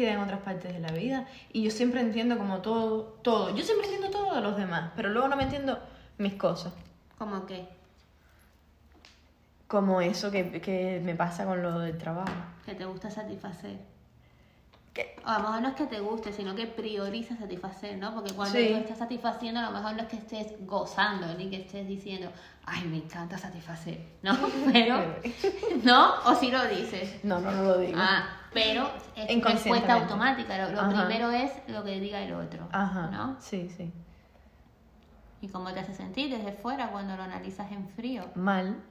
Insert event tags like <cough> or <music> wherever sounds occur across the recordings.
en otras partes de la vida y yo siempre entiendo como todo, todo. Yo siempre entiendo todo de los demás, pero luego no me entiendo mis cosas. ¿Cómo qué? Como eso que, que me pasa con lo del trabajo. Que te gusta satisfacer. Que- O a lo mejor no es que te guste, sino que prioriza satisfacer, ¿no? Porque cuando Sí. tú estás satisfaciendo, a lo mejor no es que estés gozando, ni que estés diciendo, ay, me encanta satisfacer, ¿no? <laughs> Pero, <laughs> ¿no? O si lo dices. No, no, no lo digo. Ah, pero es respuesta automática. Lo, lo primero es lo que diga el otro, Ajá. ¿no? Sí, sí. ¿Y cómo te hace sentir desde fuera cuando lo analizas en frío? Mal.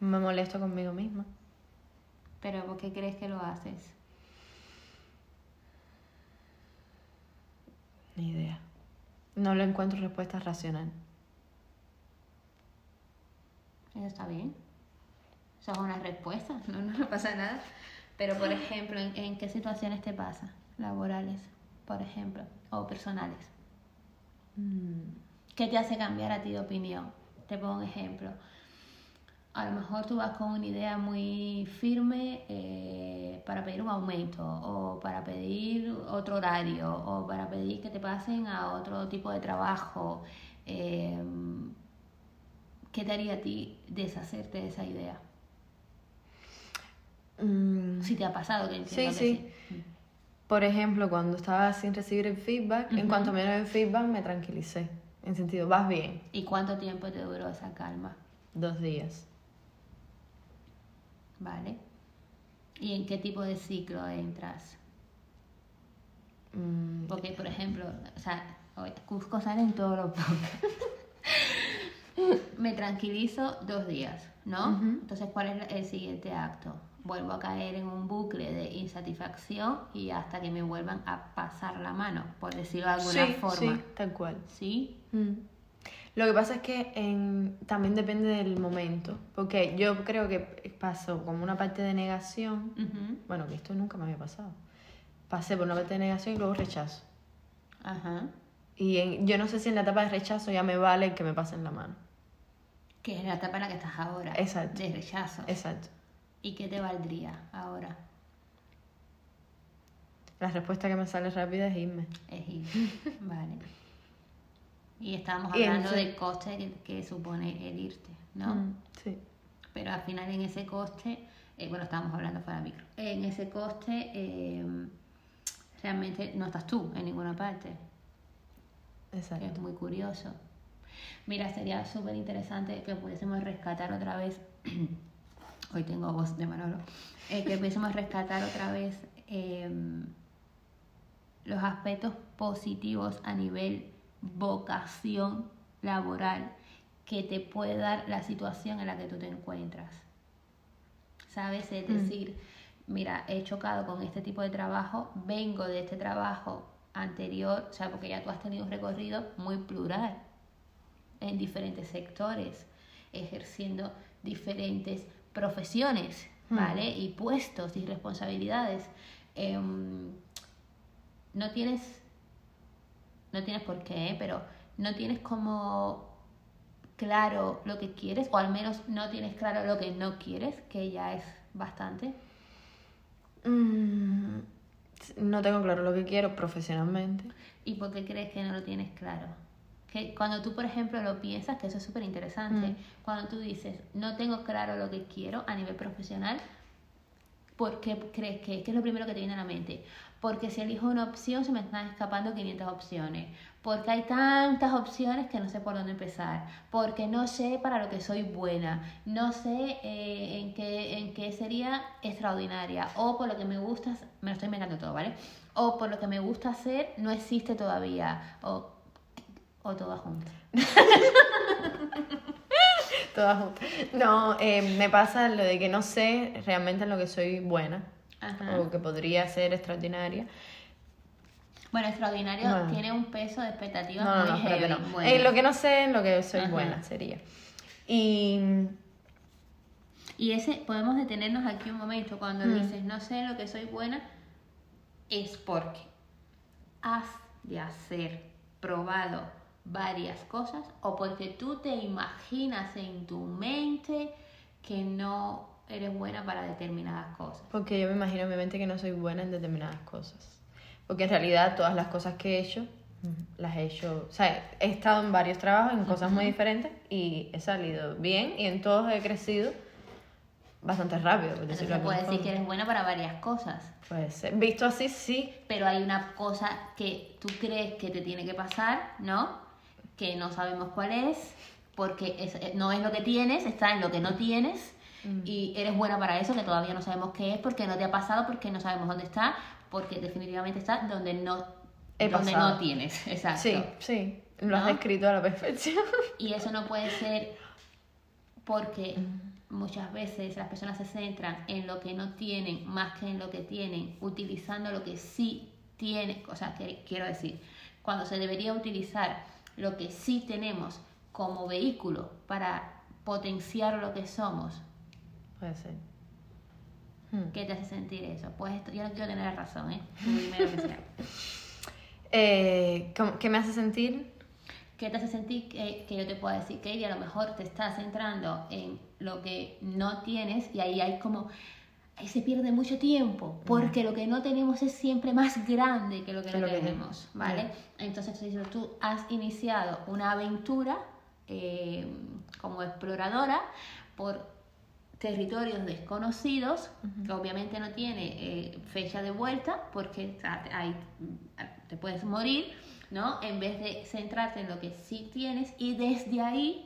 Me molesto conmigo misma. Pero ¿por qué crees que lo haces? Ni idea. No le encuentro respuesta racional. Eso está bien. Eso es una respuesta, no, no, no pasa nada. Pero, por ejemplo, ¿en, en qué situaciones te pasa? Laborales, por ejemplo, o personales. ¿Qué te hace cambiar a ti de opinión? Te pongo un ejemplo. A lo mejor tú vas con una idea muy firme eh, para pedir un aumento o para pedir otro horario o para pedir que te pasen a otro tipo de trabajo. Eh, ¿Qué te haría a ti deshacerte de esa idea? Mm, Si te ha pasado, que Sí, que sí. Por ejemplo, cuando estaba sin recibir el feedback, en Ujú. cuanto me dieron el feedback me tranquilicé. En sentido, vas bien. ¿Y cuánto tiempo te duró esa calma? Dos días. ¿Vale? ¿Y en qué tipo de ciclo entras? Mm, Porque, por ejemplo, o sea, Cusco sale en todos los. <laughs> Me tranquilizo dos días, ¿no? Ujú. Entonces, ¿cuál es el siguiente acto? Vuelvo a caer en un bucle de insatisfacción y hasta que me vuelvan a pasar la mano, por decirlo de alguna sí, forma. sí, tal cual. ¿Sí? Mm. Lo que pasa es que en- también depende del momento. Porque yo creo que pasó como una parte de negación. Ujú. Bueno, que esto nunca me había pasado. Pasé por una parte de negación y luego rechazo. Ajá. Y en- yo no sé si en la etapa de rechazo ya me vale que me pasen la mano. Que es la etapa en la que estás ahora. Exacto. De rechazo. Exacto. ¿Y qué te valdría ahora? La respuesta que me sale rápida es irme. Es ir. <laughs> vale. Y estábamos hablando del coste que, que supone el irte, ¿no? Mm, sí. Pero al final en ese coste, eh, bueno, estábamos hablando fuera micro, en ese coste eh, realmente no estás tú en ninguna parte, que es Exacto. muy curioso. Mira, sería súper interesante que pudiésemos rescatar otra vez, <clears throat> hoy tengo voz de Manolo, eh, que pudiésemos rescatar otra vez eh, los aspectos positivos a nivel vocación laboral que te puede dar la situación en la que tú te encuentras. ¿Sabes? Es Mm. decir, mira, he chocado con este tipo de trabajo, vengo de este trabajo anterior, o sea, porque ya tú has tenido un recorrido muy plural en diferentes sectores, ejerciendo diferentes profesiones, Mm. ¿vale? Y puestos y responsabilidades. Em, no tienes, no tienes por qué, ¿eh? pero no tienes como claro lo que quieres, o al menos no tienes claro lo que no quieres, que ya es bastante. Mm, no tengo claro lo que quiero profesionalmente. ¿Y por qué crees que no lo tienes claro? Que cuando tú, por ejemplo, lo piensas, que eso es súper interesante, Mm. cuando tú dices, no tengo claro lo que quiero a nivel profesional, ¿por qué crees que? ¿Qué es lo primero que te viene a la mente? Porque si elijo una opción se me están escapando 500 opciones. Porque hay tantas opciones que no sé por dónde empezar. Porque no sé para lo que soy buena. No sé eh, en, qué, en qué sería extraordinaria. O por lo que me gusta, me lo estoy inventando todo, ¿vale? O por lo que me gusta hacer no existe todavía. O, o todas juntas. <laughs> Todas juntas. No, eh, me pasa lo de que no sé realmente en lo que soy buena Ajá. o que podría ser extraordinaria. Bueno, extraordinario Bueno. tiene un peso de expectativas No, muy no, heavy. no. Bueno. En lo que no sé, en lo que soy Ajá. buena sería. Y Y ese, podemos detenernos aquí un momento cuando Mm. dices no sé en lo que soy buena, es porque has de hacer probado varias cosas o porque tú te imaginas en tu mente que no eres buena para determinadas cosas. Porque yo me imagino en mi mente que no soy buena en determinadas cosas. Porque en realidad todas las cosas que he hecho, las he hecho, o sea, he estado en varios trabajos, en cosas muy diferentes y he salido bien y en todos he crecido bastante rápido. Por Entonces se de puede decir que eres buena para varias cosas. Puede ser. Visto así, sí. pero hay una cosa que tú crees que te tiene que pasar, ¿no? Que no sabemos cuál es, porque es- eh, no es lo que tienes, está en lo que no tienes, Mm. y eres buena para eso, que todavía no sabemos qué es, porque no te ha pasado, porque no sabemos dónde está, porque definitivamente está donde no, He donde pasado. no tienes, <laughs> exacto. Sí, sí. Lo has ¿No? descrito a la perfección. <laughs> Y eso no puede ser porque muchas veces las personas se centran en lo que no tienen más que en lo que tienen, utilizando lo que sí tienen. O sea, que quiero decir, cuando se debería utilizar lo que sí tenemos como vehículo para potenciar lo que somos, Puede ser. Hmm. ¿qué te hace sentir eso? Pues esto, yo no quiero tener la razón, ¿eh? Lo que sea. <laughs> Eh, ¿cómo- ¿Qué me hace sentir? ¿Qué te hace sentir que, que yo te pueda decir que a lo mejor te estás centrando en lo que no tienes y ahí hay como ahí se pierde mucho tiempo porque lo que no tenemos es siempre más grande que lo que Que no lo tenemos. ¿vale? Entonces tú has iniciado una aventura eh, como exploradora por territorios desconocidos, que obviamente no tiene eh, fecha de vuelta, porque mm, te puedes morir, ¿no? En vez de centrarte en lo que sí tienes y desde ahí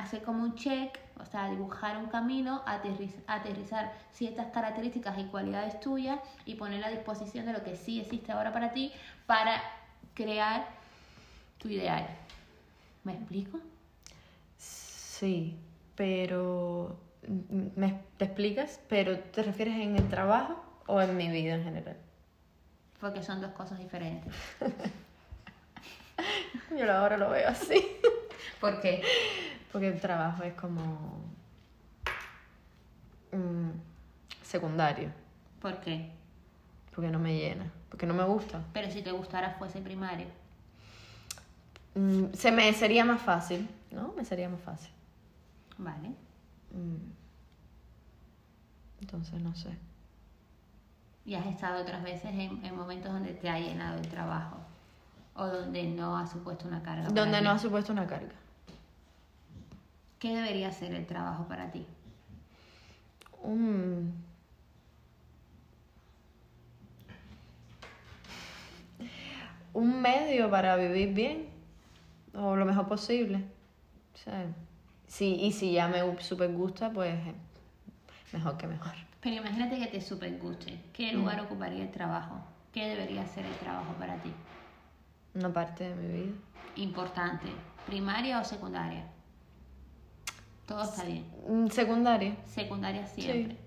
hacer como un check, o sea, dibujar un camino, aterriz- aterrizar ciertas características y cualidades tuyas y poner a disposición de lo que sí existe ahora para ti para crear tu ideal. ¿Me explico? Sí, pero... mm, ¿Me, ¿Te explicas? ¿Pero te refieres en el trabajo o en mi vida en general? Porque son dos cosas diferentes. <laughs> Yo ahora lo veo así. ¿Por qué? Porque el trabajo es como... secundario. ¿Por qué? Porque no me llena. Porque no me gusta. Pero si te gustara fuese primario. Mm, se me sería más fácil, ¿no? Me sería más fácil. Vale. Mm. Entonces, no sé. Y has estado otras veces en, en momentos donde te ha llenado el trabajo. O donde no ha supuesto una carga. Donde no ha supuesto una carga. ¿Qué debería ser el trabajo para ti? Un... un medio para vivir bien o lo mejor posible. O sea, sí, y si ya me super gusta, pues eh, mejor que mejor. Pero imagínate que te super guste. ¿Qué lugar ocuparía el trabajo? ¿Qué debería ser el trabajo para ti? Una parte de mi vida. Importante. ¿Primaria o secundaria? Todo está bien. Mm, Secundaria. Secundaria siempre. Sí.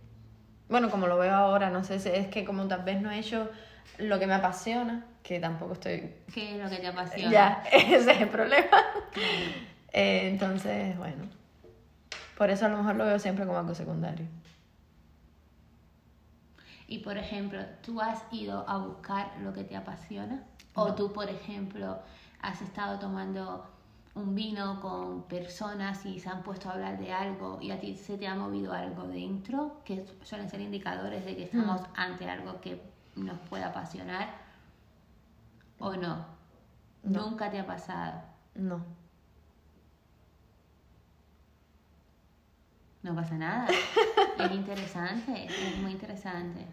Bueno, como lo veo ahora, no sé, es que como tal vez no he hecho lo que me apasiona, que tampoco estoy... ¿Qué es lo que te apasiona? Ya, <laughs> ese es el problema. Eh, entonces, bueno, por eso a lo mejor lo veo siempre como algo secundario. Y por ejemplo, ¿tú has ido a buscar lo que te apasiona? ¿O tú, por ejemplo, has estado tomando un vino con personas y se han puesto a hablar de algo y a ti se te ha movido algo dentro, que suelen ser indicadores de que estamos ante algo que nos puede apasionar? ¿O no? No. Nunca te ha pasado. No. No pasa nada. <laughs> es interesante, es muy interesante.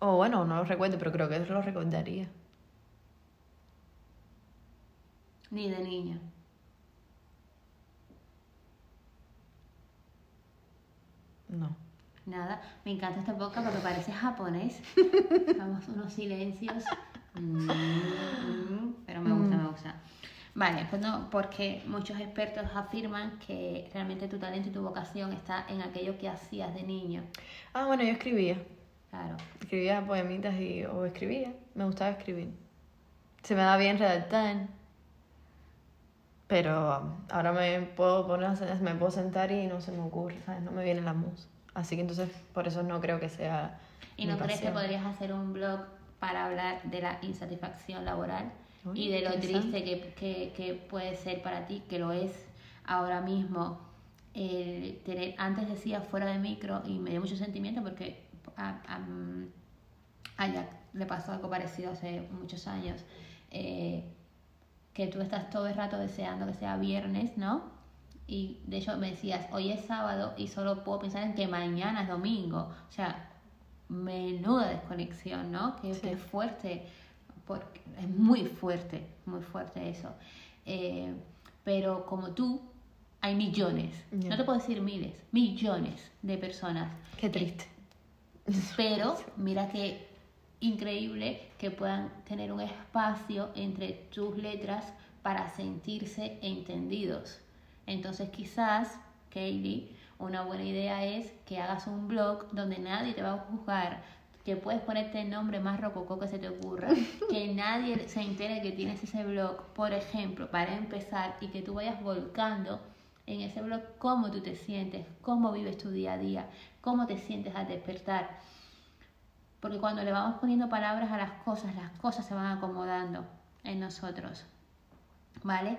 O bueno, no lo recuerdo, pero creo que lo recordaría. Ni de niño. No. Nada, me encanta esta boca porque parece japonés. <laughs> Vamos, unos silencios. Mm, mm, pero me gusta, me gusta. Vale, pues no, porque muchos expertos afirman que realmente tu talento y tu vocación está en aquello que hacías de niño. Ah, bueno, yo escribía. Claro. Escribía poemitas y, o escribía. Me gustaba escribir. Se me da bien redactar. Pero ahora me puedo poner, a me puedo sentar y no se me ocurre, ¿sabes? No me viene la musa. Así que entonces por eso no creo que sea. ¿Y no crees que podrías hacer un blog para hablar de la insatisfacción laboral Uy, y de lo triste que, que, que puede ser para ti, que lo es ahora mismo, el tener, antes decía fuera de micro y me dio mucho sentimiento porque a, a, a Jack le pasó algo parecido hace muchos años, eh, que tú estás todo el rato deseando que sea viernes, ¿no? Y de hecho me decías, hoy es sábado y solo puedo pensar en que mañana es domingo. O sea, menuda desconexión, ¿no? Que, que fuerte, porque es muy fuerte, muy fuerte eso. Eh, pero como tú, hay millones, no te puedo decir miles, millones de personas. Qué triste. Pero <laughs> mira qué increíble que puedan tener un espacio entre tus letras para sentirse entendidos. Entonces quizás, Kaylee, una buena idea es que hagas un blog donde nadie te va a juzgar, que puedes ponerte el nombre más rococó que se te ocurra, <laughs> que nadie se entere que tienes ese blog, por ejemplo, para empezar, y que tú vayas volcando en ese blog cómo tú te sientes, cómo vives tu día a día, cómo te sientes al despertar. Porque cuando le vamos poniendo palabras a las cosas, las cosas se van acomodando en nosotros. ¿Vale?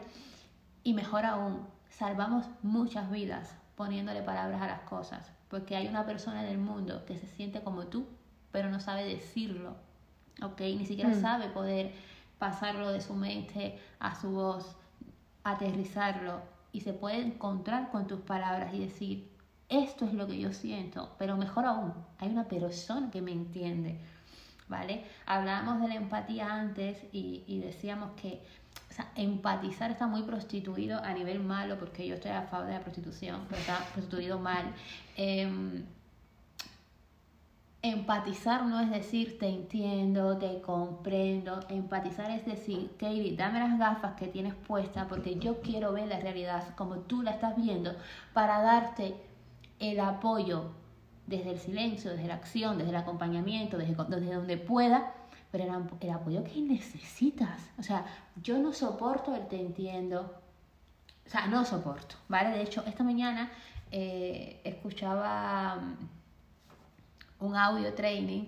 Y mejor aún, salvamos muchas vidas poniéndole palabras a las cosas. Porque hay una persona en el mundo que se siente como tú, pero no sabe decirlo. ¿Ok? Ni siquiera Mm. sabe poder pasarlo de su mente a su voz, aterrizarlo. Y se puede encontrar con tus palabras y decir, esto es lo que yo siento, pero mejor aún, hay una persona que me entiende, ¿vale? Hablábamos de la empatía antes y, decíamos que o sea, empatizar está muy prostituido a nivel malo, porque yo estoy a favor de la prostitución, pero está prostituido mal. Em, empatizar no es decir te entiendo, te comprendo. Empatizar es decir, Katie, dame las gafas que tienes puestas porque yo quiero ver la realidad como tú la estás viendo para darte el apoyo desde el silencio, desde la acción, desde el acompañamiento, desde, desde donde pueda, pero el, el apoyo que necesitas. O sea, yo no soporto el te entiendo. O sea, no soporto, ¿vale? De hecho, esta mañana eh, escuchaba mm, un audio training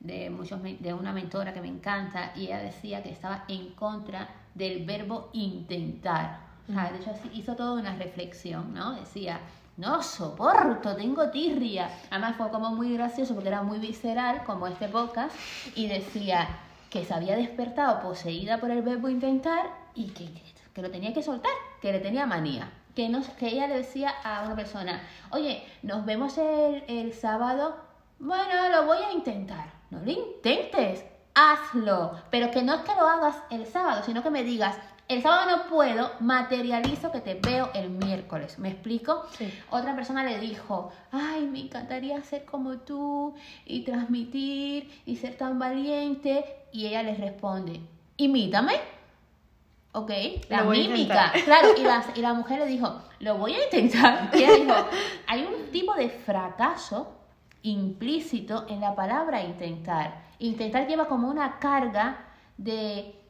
de, muchos, de una mentora que me encanta y ella decía que estaba en contra del verbo intentar. O sea, de hecho, hizo toda una reflexión, ¿no? Decía, no soporto, tengo tirria. Además fue como muy gracioso porque era muy visceral, como este podcast, y decía que se había despertado poseída por el verbo intentar y que, que lo tenía que soltar, que le tenía manía. Que, no, que ella le decía a una persona, oye, nos vemos el, el sábado, bueno, lo voy a intentar. No lo intentes, hazlo. Pero que no es que lo hagas el sábado, sino que me digas, el sábado no puedo, materializo que te veo el miércoles. ¿Me explico? Sí. Otra persona le dijo, ay, me encantaría ser como tú y transmitir y ser tan valiente. Y ella les responde, imítame. Ok, la mímica. <laughs> Claro, y la, y la mujer le dijo, lo voy a intentar. Y ella dijo, hay un tipo de fracaso implícito en la palabra intentar. Intentar lleva como una carga de...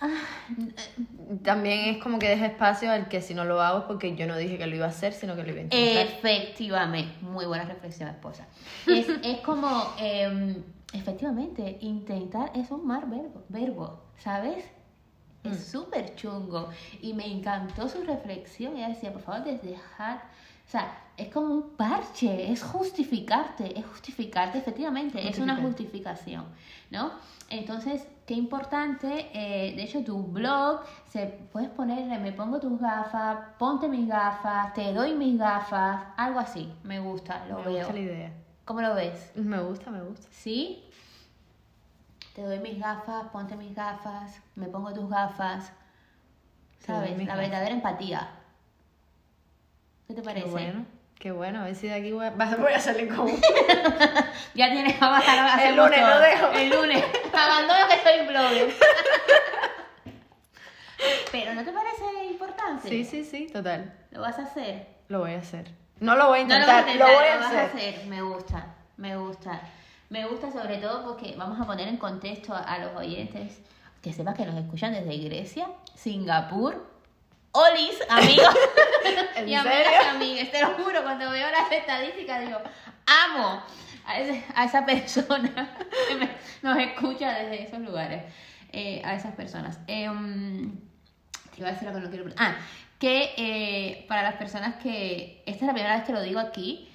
ah, También es como que deja espacio al que si no lo hago es porque yo no dije que lo iba a hacer, sino que lo iba a intentar. Efectivamente, muy buena reflexión, esposa. Es, es como, eh, efectivamente, intentar es un mal verbo, verbo ¿sabes? Es Mm. súper chungo. Y me encantó su reflexión. Ella decía, por favor, dejar. O sea, es como un parche, es justificarte, es justificarte, efectivamente, es una justificación, ¿no? Entonces, qué importante, eh, de hecho, tu blog, se puedes ponerle, me pongo tus gafas, ponte mis gafas, te doy mis gafas, algo así, me gusta, lo me veo. gusta la idea. ¿Cómo lo ves? Me gusta, me gusta. ¿Sí? Te doy mis gafas, ponte mis gafas, me pongo tus gafas, ¿sabes? La gafas. verdadera empatía. ¿Qué te parece? Qué bueno, qué bueno. A ver si de aquí voy a, voy a salir con <laughs> Ya tienes, vamos a hacer El lunes lo dejo. El lunes. Abandono que soy blogger. <laughs> Pero ¿no te parece importante? Sí, sí, sí, total. ¿Lo vas a hacer? Lo voy a hacer. No lo voy a No lo intentar, a lo, intentar, voy a lo vas a hacer. Me gusta, me gusta. Me gusta sobre todo porque vamos a poner en contexto a, a los oyentes que sepas que nos escuchan desde Grecia, Singapur, Olis, amigos <laughs> ¿En y amigas serio? y amigues. Te lo juro, cuando veo las estadísticas digo, amo a, ese- a esa persona que <laughs> me- nos escucha desde esos lugares. eh, a esas personas. Em, te iba a decir lo que no quiero. Ah, que eh, para las personas que, esta es la primera vez que lo digo aquí,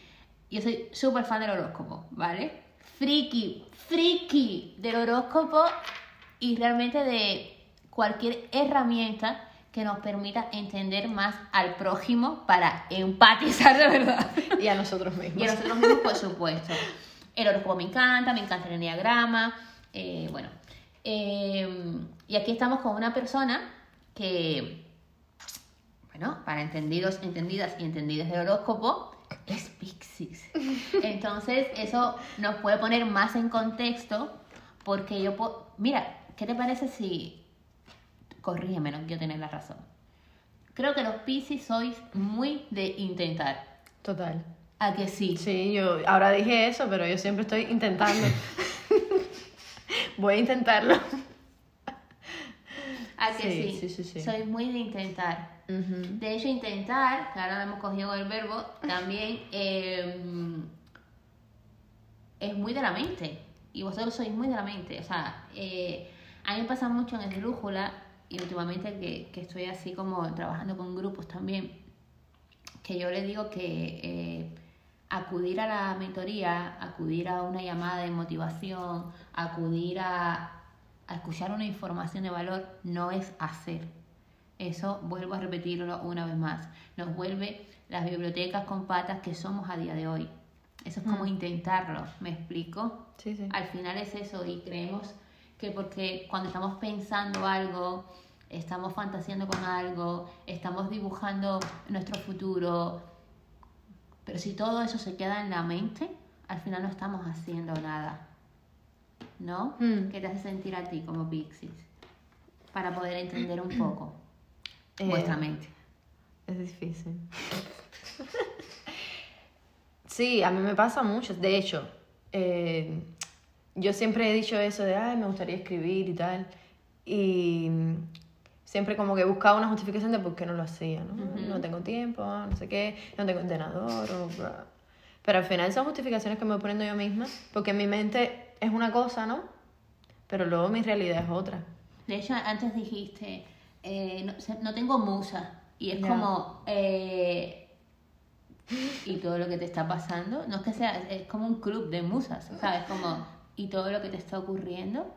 yo soy súper fan del horóscopo, ¿vale? Friki, friki del horóscopo y realmente de cualquier herramienta que nos permita entender más al prójimo para empatizar de verdad. <laughs> Y a nosotros mismos. Y a nosotros mismos, por supuesto. El horóscopo me encanta, me encanta el enneagrama. eh, bueno, eh, y aquí estamos con una persona que, bueno, para entendidos, entendidas y entendidas de horóscopo, es Pixis. Entonces, eso nos puede poner más en contexto porque yo puedo... Mira, ¿qué te parece si... Corrígeme, no quiero tener la razón. Creo que los Piscis sois muy de intentar. Total. ¿A que sí? Sí, yo ahora dije eso, pero yo siempre estoy intentando. <laughs> Voy a intentarlo. ¿A que Sí, sí? sí, sí, sí. Soy muy de intentar. De hecho, intentar, que ahora hemos cogido el verbo, también eh, es muy de la mente. Y vosotros sois muy de la mente. O sea, eh, a mí me pasa mucho en Esdrújula y últimamente que, que estoy así como trabajando con grupos también, que yo les digo que eh, acudir a la mentoría, acudir a una llamada de motivación, acudir a, a escuchar una información de valor, no es hacer. Eso, vuelvo a repetirlo una vez más, nos vuelve las bibliotecas con patas que somos a día de hoy. Eso es como intentarlo, ¿me explico? Sí, sí. Al final es eso y creemos que porque cuando estamos pensando algo, estamos fantaseando con algo, estamos dibujando nuestro futuro, pero si todo eso se queda en la mente, al final no estamos haciendo nada. ¿No? Mm. ¿Qué te hace sentir a ti como Pixis? Para poder entender un poco <clears throat> Eh, vuestra mente. Es difícil. <laughs> sí, a mí me pasa mucho. De hecho, eh, yo siempre he dicho eso de, ay, me gustaría escribir y tal. Y siempre como que buscaba una justificación de por qué no lo hacía, ¿no? No tengo tiempo, no sé qué, no tengo ordenador, o bla. Pero al final son justificaciones que me voy poniendo yo misma, porque mi mente es una cosa, ¿no? Pero luego mi realidad es otra. De hecho, antes dijiste, eh, no, no tengo musa. Y es como, eh, y todo lo que te está pasando, no es que sea, es como un club de musas, ¿sabes? Como, y todo lo que te está ocurriendo,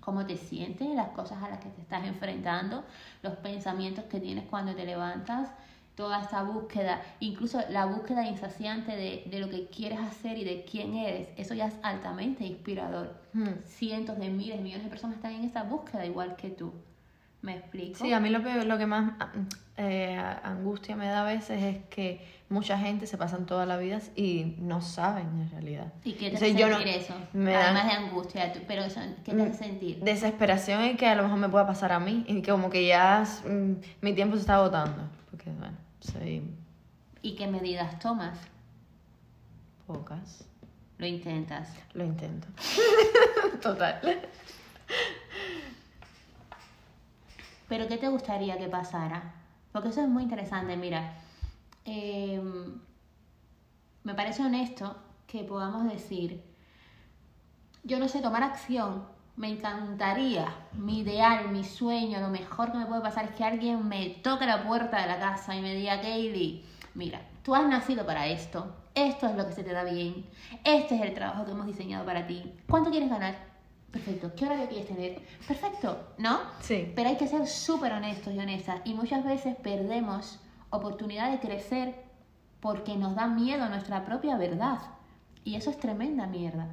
cómo te sientes, las cosas a las que te estás enfrentando, los pensamientos que tienes cuando te levantas, toda esta búsqueda, incluso la búsqueda insaciante de, de lo que quieres hacer y de quién eres, eso ya es altamente inspirador. Hmm. Cientos de miles, millones de personas están en esa búsqueda igual que tú. ¿Me explico? Sí, a mí lo que, lo que más eh, angustia me da a veces es que mucha gente se pasan toda la vida y no saben en realidad. ¿Y qué te hace yo no- sentir eso? Además de angustia, pero eso, ¿qué te hace sentir? Desesperación en que a lo mejor me pueda pasar a mí y que como que ya mm, mi tiempo se está agotando. Porque, bueno, soy ¿Y qué medidas tomas? pocas. Lo intentas. Lo intento. <laughs> Total. ¿Pero qué te gustaría que pasara? Porque eso es muy interesante, mira. Eh, me parece honesto que podamos decir, yo no sé tomar acción, me encantaría, mi ideal, mi sueño, lo mejor que me puede pasar es que alguien me toque la puerta de la casa y me diga, Kaylee, mira, tú has nacido para esto, esto es lo que se te da bien, este es el trabajo que hemos diseñado para ti, ¿cuánto quieres ganar? Perfecto, ¿qué horario quieres tener? Perfecto, ¿no? Sí. Pero hay que ser súper honestos y honestas. Y muchas veces perdemos oportunidad de crecer porque nos da miedo nuestra propia verdad. Y eso es tremenda mierda.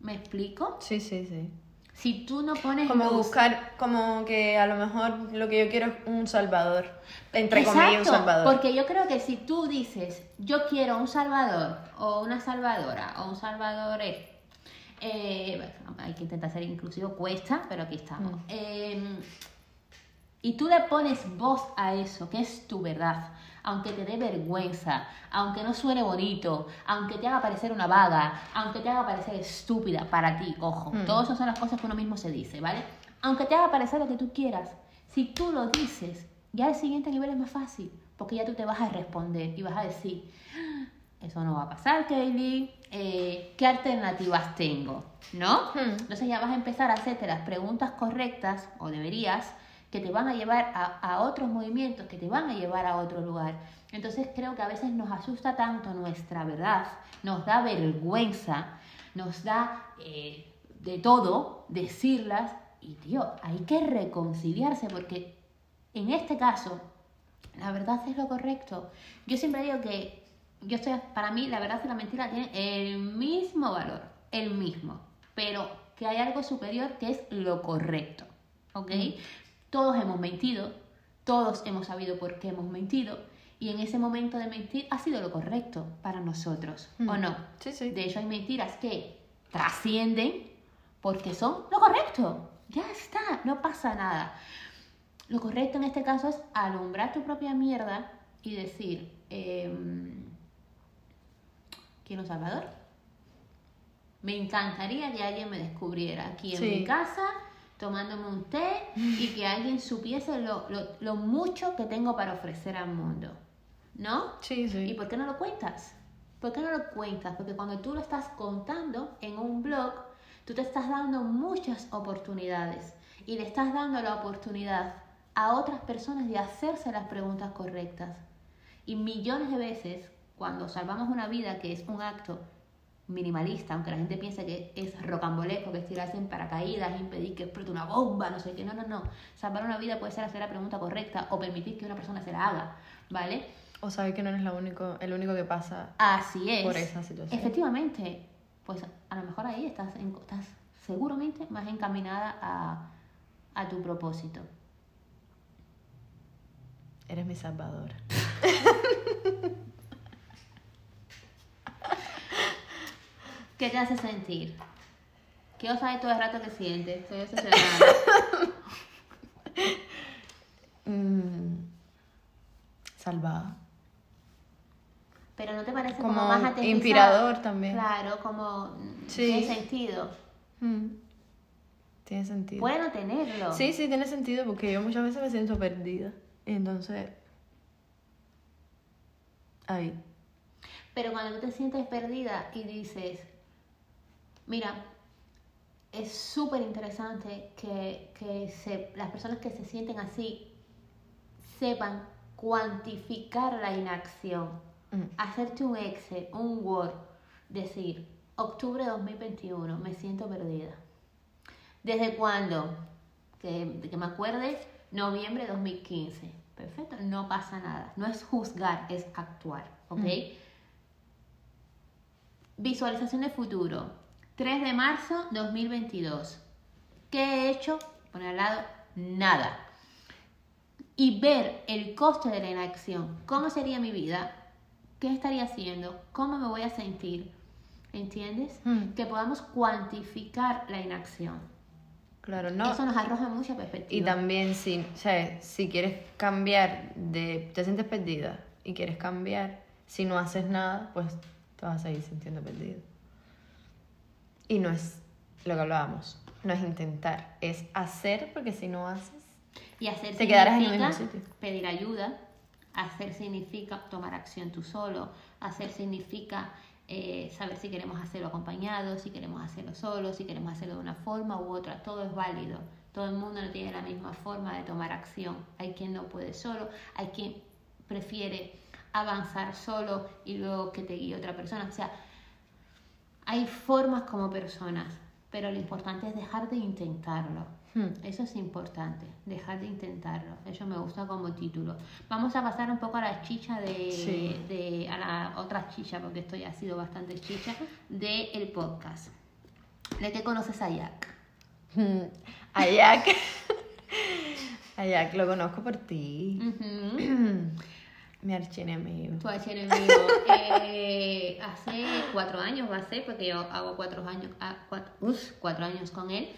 ¿Me explico? Sí, sí, sí. Si tú no pones Como luz- buscar, como que a lo mejor lo que yo quiero es un salvador. Entre Exacto, comillas, un salvador. Porque yo creo que si tú dices, yo quiero un salvador, o una salvadora, o un salvador, eh, hay que intentar ser inclusivo, cuesta, pero aquí estamos. Mm. Eh, y tú le pones voz a eso, que es tu verdad, aunque te dé vergüenza, aunque no suene bonito, aunque te haga parecer una vaga, aunque te haga parecer estúpida para ti, ojo, Mm. todas esas son las cosas que uno mismo se dice, ¿vale? Aunque te haga parecer lo que tú quieras, si tú lo dices, ya el siguiente nivel es más fácil, porque ya tú te vas a responder y vas a decir, "Ah, eso no va a pasar, Kaylee, eh, ¿qué alternativas tengo? ¿No? Hmm. Entonces ya vas a empezar a hacerte las preguntas correctas, o deberías, que te van a llevar a, otros movimientos, que te van a llevar a otro lugar. Entonces creo que a veces nos asusta tanto nuestra verdad, nos da vergüenza, nos da eh, de todo decirlas y tío, hay que reconciliarse porque en este caso la verdad es lo correcto. Yo siempre digo que yo estoy, para mí la verdad y la mentira tienen el mismo valor, el mismo, pero que hay algo superior que es lo correcto, ¿ok? Todos hemos mentido, todos hemos sabido por qué hemos mentido y en ese momento de mentir ha sido lo correcto para nosotros, ¿o Mm. no? Sí, sí. De hecho hay mentiras que trascienden porque son lo correcto. Ya está, no pasa nada. Lo correcto en este caso es alumbrar tu propia mierda y decir, em, quiero un salvador. Me encantaría que alguien me descubriera aquí en Sí. mi casa, tomándome un té y que alguien supiese lo, lo- lo mucho que tengo para ofrecer al mundo. ¿No? Sí, sí. ¿Y por qué no lo cuentas? ¿Por qué no lo cuentas? Porque cuando tú lo estás contando en un blog, tú te estás dando muchas oportunidades y le estás dando la oportunidad a otras personas de hacerse las preguntas correctas. Y millones de veces, cuando salvamos una vida, que es un acto minimalista, aunque la gente piense que es rocambolesco, que es tirarse en paracaídas, impedir que explote una bomba, no sé qué, no, no, no. Salvar una vida puede ser hacer la pregunta correcta o permitir que una persona se la haga, ¿vale? O saber que no eres la único, el único que pasa. Así es. Por esa situación. Efectivamente, pues a lo mejor ahí estás, en- estás seguramente más encaminada a, a tu propósito. Eres mi salvadora. <laughs> ¿Qué te hace sentir? Quiero saber todo el rato que sientes. Estoy obsesionada. <laughs> Mm, salvada. Pero ¿no te parece como, Como más aterrizado? inspirador también. Claro, como Sí. tiene sentido. Mm. Tiene sentido. Bueno tenerlo. Sí, sí, tiene sentido porque yo muchas veces me siento perdida. Y entonces. Ahí. Pero cuando tú te sientes perdida y dices, mira, es súper interesante que, que se- las personas que se sienten así sepan cuantificar la inacción, Mm. hacerte un Excel, un Word, decir, octubre de 2021, me siento perdida. ¿Desde cuándo? Que, que me acuerde, noviembre de 2015. Perfecto, no pasa nada. No es juzgar, es actuar, ¿ok? Visualización de futuro. 3 de marzo 2022. ¿Qué he hecho? Poner al lado, nada. Y ver el coste de la inacción. ¿Cómo sería mi vida? ¿Qué estaría haciendo? ¿Cómo me voy a sentir? ¿Entiendes? Hmm. Que podamos cuantificar la inacción. Claro, no. Eso nos arroja mucha perspectiva. Y también si, o sea, si quieres cambiar de, te sientes perdida y quieres cambiar, si no haces nada, pues te vas a seguir sintiendo perdido. Y no es lo que hablábamos, no es intentar, es hacer porque si no haces, Y hacer Te quedarás en el mismo sitio. pedir ayuda. Hacer significa tomar acción tú solo. Hacer significa eh, saber si queremos hacerlo acompañado, si queremos hacerlo solo, si queremos hacerlo de una forma u otra. Todo es válido. Todo el mundo no tiene la misma forma de tomar acción. Hay quien no puede solo, hay quien prefiere avanzar solo y luego que te guíe otra persona. O sea, hay formas como personas, pero lo importante es dejar de intentarlo. Hmm. Eso es importante, dejar de intentarlo. Eso me gusta como título. Vamos a pasar un poco a la chicha de, Sí. de- a la otra chicha, porque esto ya ha sido bastante chicha, del el podcast. ¿De qué conoces a Jack? a Jack, <laughs> a Jack lo conozco por ti. <clears throat> mi archienemigo. Tu archienemigo. Eh, hace cuatro años va a ser, porque yo hago cuatro años, ah, cuatro, uf, cuatro años con él.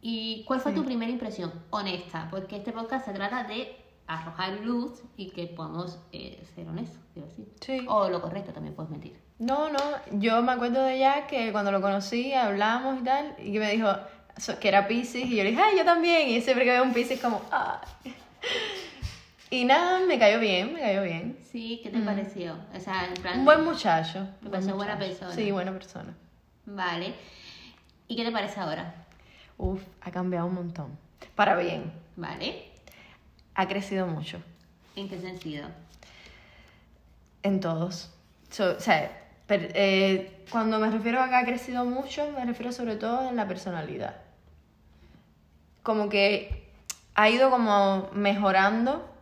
¿Y cuál fue tu primera impresión? Honesta, porque este podcast se trata de arrojar luz y que podamos eh, ser honestos, quiero decir. Sí. O lo correcto, también puedes mentir. No, no, yo me acuerdo de Jack que cuando lo conocí hablamos y tal, y que me dijo que era Pisces, y yo le dije, ay, yo también, y siempre que veo un Pisces como, ah. Y nada, me cayó bien, me cayó bien. Sí, ¿qué te pareció? O sea, en plan... Un buen muchacho. Me pareció buena persona. Sí, buena persona. Vale. ¿Y qué te parece ahora? Uf, ha cambiado un montón. Para bien. Vale. ha crecido mucho. ¿En qué sentido? En todos. So- o sea, per- eh, cuando me refiero a que ha crecido mucho, me refiero sobre todo en la personalidad. Como que ha ido como mejorando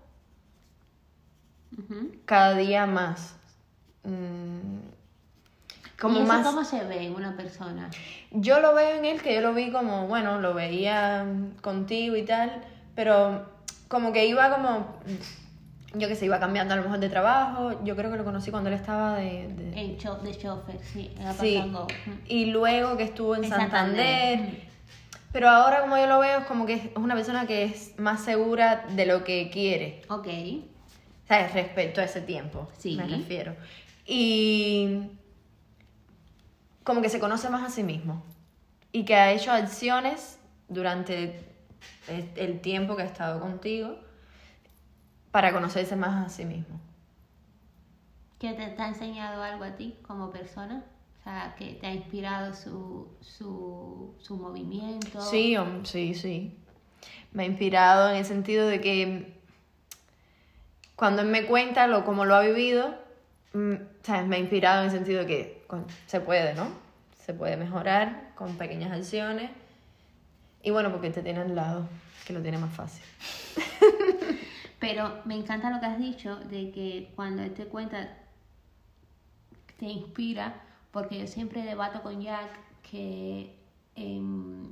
Cada día más. Mm, Como ¿Y eso más... cómo se ve en una persona? Yo lo veo en él, que yo lo vi como, bueno, lo veía contigo y tal, pero como que iba como, yo que sé, iba cambiando a lo mejor de trabajo. Yo creo que lo conocí cuando él estaba de... de- El cho de chofer, sí, Sí, y luego que estuvo en, En Santander. Santander. Pero ahora como yo lo veo es como que es una persona que es más segura de lo que quiere. Ok. ¿Sabes? Respecto a ese tiempo, Sí. me refiero. Y como que se conoce más a sí mismo. Y que ha hecho acciones durante el, el tiempo que ha estado contigo para conocerse más a sí mismo. ¿Qué te, te ha enseñado algo a ti como persona? O sea, que te ha inspirado su, su, su movimiento. Sí, sí, sí. Me ha inspirado en el sentido de que cuando él me cuenta lo como lo ha vivido, mm, ¿sabes? me ha inspirado en el sentido de que se puede, ¿no? Se puede mejorar con pequeñas acciones. Y bueno, porque te tiene al lado, que lo tiene más fácil. <laughs> Pero me encanta lo que has dicho de que cuando él te cuenta te inspira, porque yo siempre debato con Jack que em,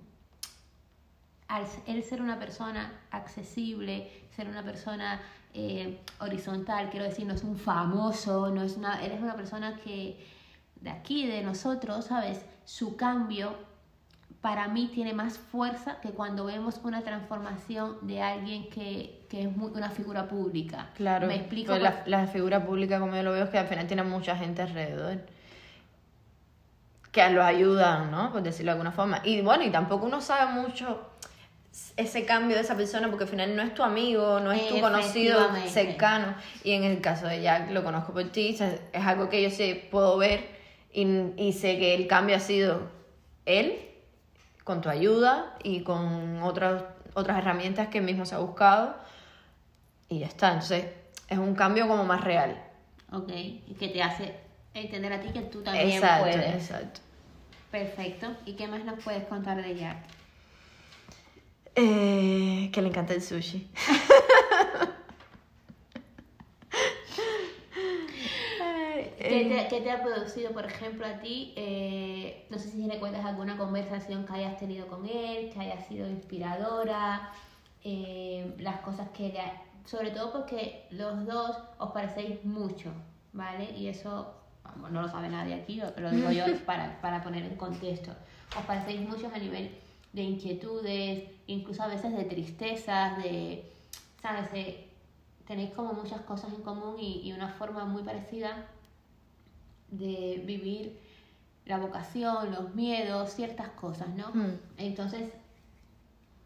él ser una persona accesible, ser una persona eh, horizontal, quiero decir, no es un famoso, no es una, él es una persona que de aquí, de nosotros, ¿sabes? Su cambio para mí tiene más fuerza que cuando vemos una transformación de alguien que, que es muy- una figura pública. Claro, Me explico. pues la, la figura pública, como yo lo veo, es que al final tiene mucha gente alrededor que los ayudan, ¿no? Por decirlo de alguna forma. Y bueno, y tampoco uno sabe mucho ese cambio de esa persona porque al final no es tu amigo, no es tu conocido cercano. Y en el caso de Jack, lo conozco por ti, es algo que yo sí puedo ver y, y sé que el cambio ha sido él, con tu ayuda y con otras, otras herramientas que él mismo se ha buscado. Y ya está. Entonces, es un cambio como más real. Ok, y que te hace entender a ti que tú también Exacto, puedes. exacto. Perfecto. ¿Y qué más nos puedes contar de Jack? Eh, que le encanta el sushi. ¿Qué te, qué te ha producido, por ejemplo, a ti? eh, no sé si recuerdas alguna conversación que hayas tenido con él, que haya sido inspiradora, eh, las cosas que le... ha- Sobre todo porque los dos os parecéis mucho, ¿vale? Y eso vamos, no lo sabe nadie aquí, lo, lo digo yo <laughs> para, para poner en contexto. Os parecéis muchos a nivel de inquietudes, incluso a veces de tristezas, de, ¿sabes? De- tenéis como muchas cosas en común y, y una forma muy parecida de vivir la vocación, los miedos, ciertas cosas, ¿no? Mm. Entonces,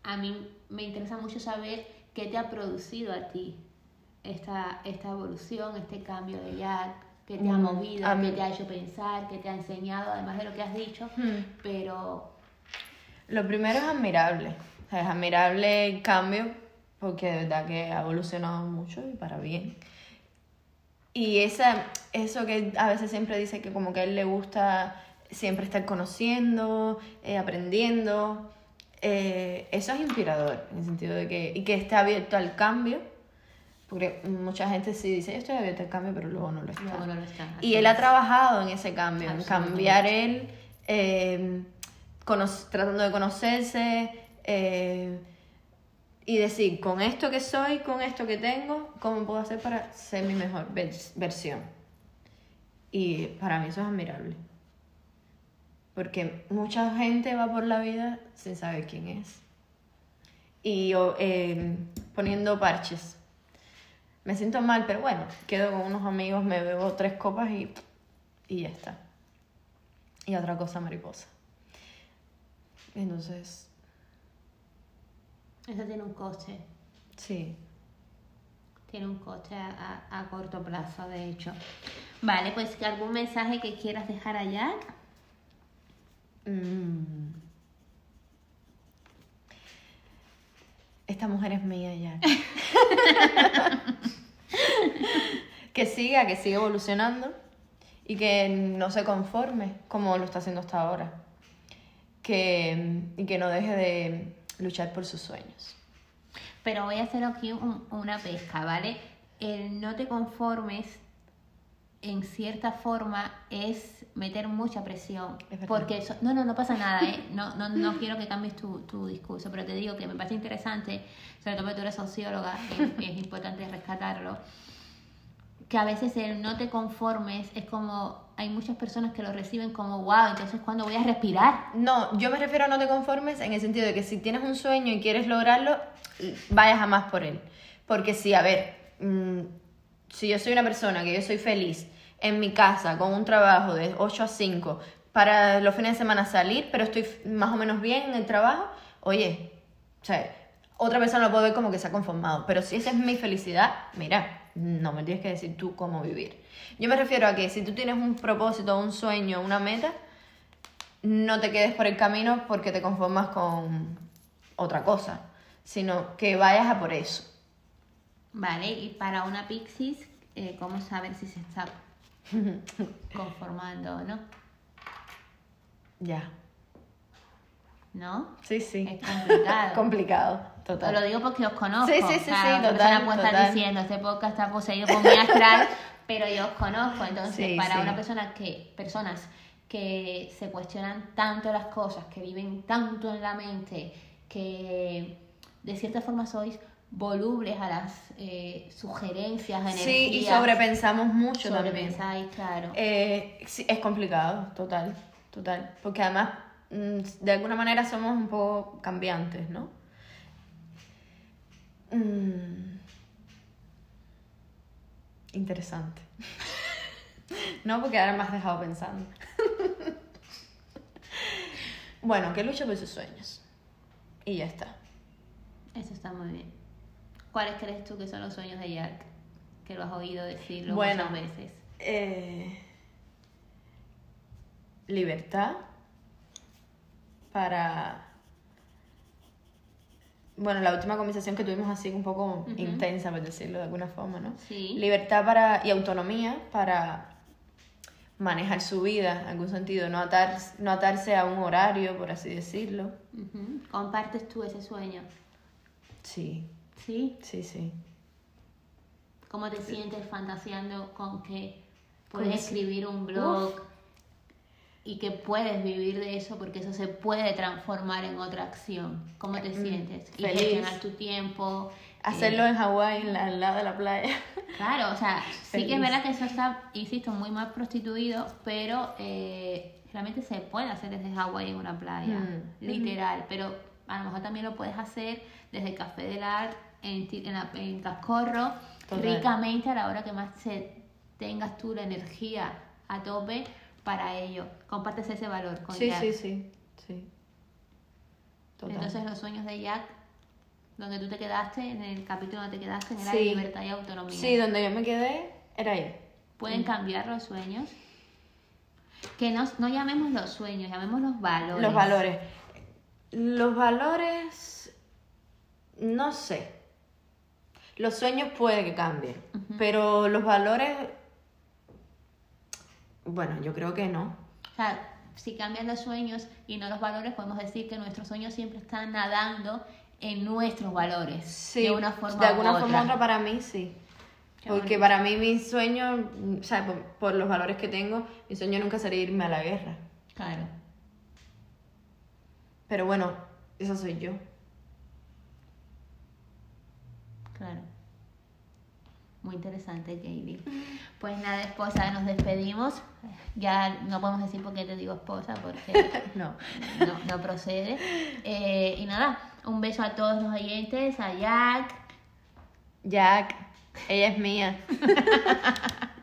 a mí me interesa mucho saber qué te ha producido a ti esta, esta evolución, este cambio de Jack, qué te ha Mm, movido, a mí- qué te ha hecho pensar, qué te ha enseñado, además de lo que has dicho, Hmm. pero Lo primero es admirable. Es admirable el cambio porque de verdad que ha evolucionado mucho y para bien. Y esa, eso que a veces siempre dice que como que a él le gusta siempre estar conociendo, eh, aprendiendo, eh, eso es inspirador en el sentido de que, y que esté abierto al cambio, porque mucha gente sí dice, yo estoy abierto al cambio, pero luego no lo está. luego no lo está. Y él ha trabajado en ese cambio, en cambiar él, eh, tratando de conocerse eh, y decir, con esto que soy, con esto que tengo, ¿cómo puedo hacer para ser mi mejor vers- versión? Y para mí eso es admirable. Porque mucha gente va por la vida sin saber quién es. Y eh, poniendo parches. Me siento mal, pero bueno, quedo con unos amigos, me bebo tres copas y, y ya está. Y otra cosa mariposa. Entonces, Eso tiene un coste, sí. tiene un coste a, a- a corto plazo, de hecho. Vale, pues algún mensaje que quieras dejar a Jack. Mm. esta mujer es mía ya. <laughs> que siga, que siga evolucionando y que no se conforme como lo está haciendo hasta ahora. Que, y que no deje de luchar por sus sueños. Pero voy a hacer aquí un- una pesca, ¿vale? El no te conformes, en cierta forma, es meter mucha presión. Es. Porque eso, no, no, no pasa nada, ¿eh? <laughs> No, no, no quiero que cambies tu, tu discurso, pero te digo que me parece interesante, sobre todo porque tú eres socióloga, y es importante rescatarlo, que a veces el no te conformes es como, hay muchas personas que lo reciben como, wow, entonces ¿cuándo voy a respirar? No, yo me refiero a no te conformes en el sentido de que si tienes un sueño y quieres lograrlo, vayas a más por él. Porque si, a ver, mm, si yo soy una persona que yo soy feliz en mi casa con un trabajo de 8 a 5 para los fines de semana salir, pero estoy más o menos bien en el trabajo, oye, o sea, otra persona lo puede ver como que se ha conformado, pero si esa es mi felicidad, mira, no me tienes que decir tú cómo vivir. Yo me refiero a que si tú tienes un propósito, un sueño, una meta, no te quedes por el camino porque te conformas con otra cosa, sino que vayas a por eso. Vale, y para una Pixis, eh, ¿cómo saber si se está <laughs> conformando o no? Ya. ¿No? Sí, sí. Es <laughs> complicado. Complicado, Os total. lo digo porque os conozco. Sí, sí, sí, O sea, sí, total, persona puede estar total. diciendo, este podcast está poseído por mi astral, <laughs> pero yo os conozco. Entonces, Sí, para sí. una persona que, personas que se cuestionan tanto las cosas, que viven tanto en la mente, que de cierta forma sois volubles a las eh, sugerencias, energías. Sí, y sobrepensamos mucho también. sobrepensáis, claro. Eh, sí, es complicado, total, total. Porque además, de alguna manera somos un poco cambiantes, ¿no? Mm. Interesante. <laughs> no, porque ahora me has dejado pensando. <laughs> bueno, que luche por sus sueños. Y ya está. Eso está muy bien. ¿Cuáles crees tú que son los sueños de Jack? Que lo has oído decirlo Bueno. muchas veces. Eh, libertad para... Bueno, la última conversación que tuvimos así un poco intensa, por decirlo de alguna forma, ¿no? Sí. Libertad para, y autonomía para manejar su vida en algún sentido, no, atar, no atarse a un horario, por así decirlo. ¿Compartes tú ese sueño? Sí, ¿Sí? sí, sí. ¿Cómo te sientes fantaseando con que puedes escribir un blog y que puedes vivir de eso porque eso se puede transformar en otra acción? ¿Cómo te Mm, sientes? Y feliz. gestionar tu tiempo. Hacerlo eh, en Hawái, en la- al lado de la playa. <laughs> Claro, o sea, sí que Feliz. es verdad que eso está, insisto, muy mal prostituido, pero eh, realmente se puede hacer desde Hawái en una playa, Mm. literal, pero a lo mejor también lo puedes hacer desde el Café del Art, en, en, la- en Cascorro, Total. ricamente a la hora que más se, tengas tú la energía a tope para ello. Compartes ese valor con Sí, Jack. sí, sí, sí. Total. Entonces los sueños de Jack, donde tú te quedaste, en el capítulo donde te quedaste, era Sí. libertad y autonomía. Sí, donde yo me quedé era ahí. Pueden cambiar los sueños. Que no, no llamemos los sueños, llamemos los valores. Los valores. Los valores, no sé. Los sueños puede que cambien, pero los valores, bueno, yo creo que no. O sea, si cambian los sueños y no los valores, podemos decir que nuestros sueños siempre están nadando en nuestros valores. Sí, de una forma de alguna u forma u otra. para mí sí. Qué Porque bonito. para mí mi sueño, mm, o sea, por, por los valores que tengo, mi sueño nunca sería irme a la guerra. Claro. Pero bueno, esa soy yo. Claro. Muy interesante, Katie. Pues nada, esposa, nos despedimos. Ya no podemos decir por qué te digo esposa, porque <laughs> No. no, no procede. Eh, y nada, un beso a todos los oyentes, a Jack, Jack, ella es mía. <laughs>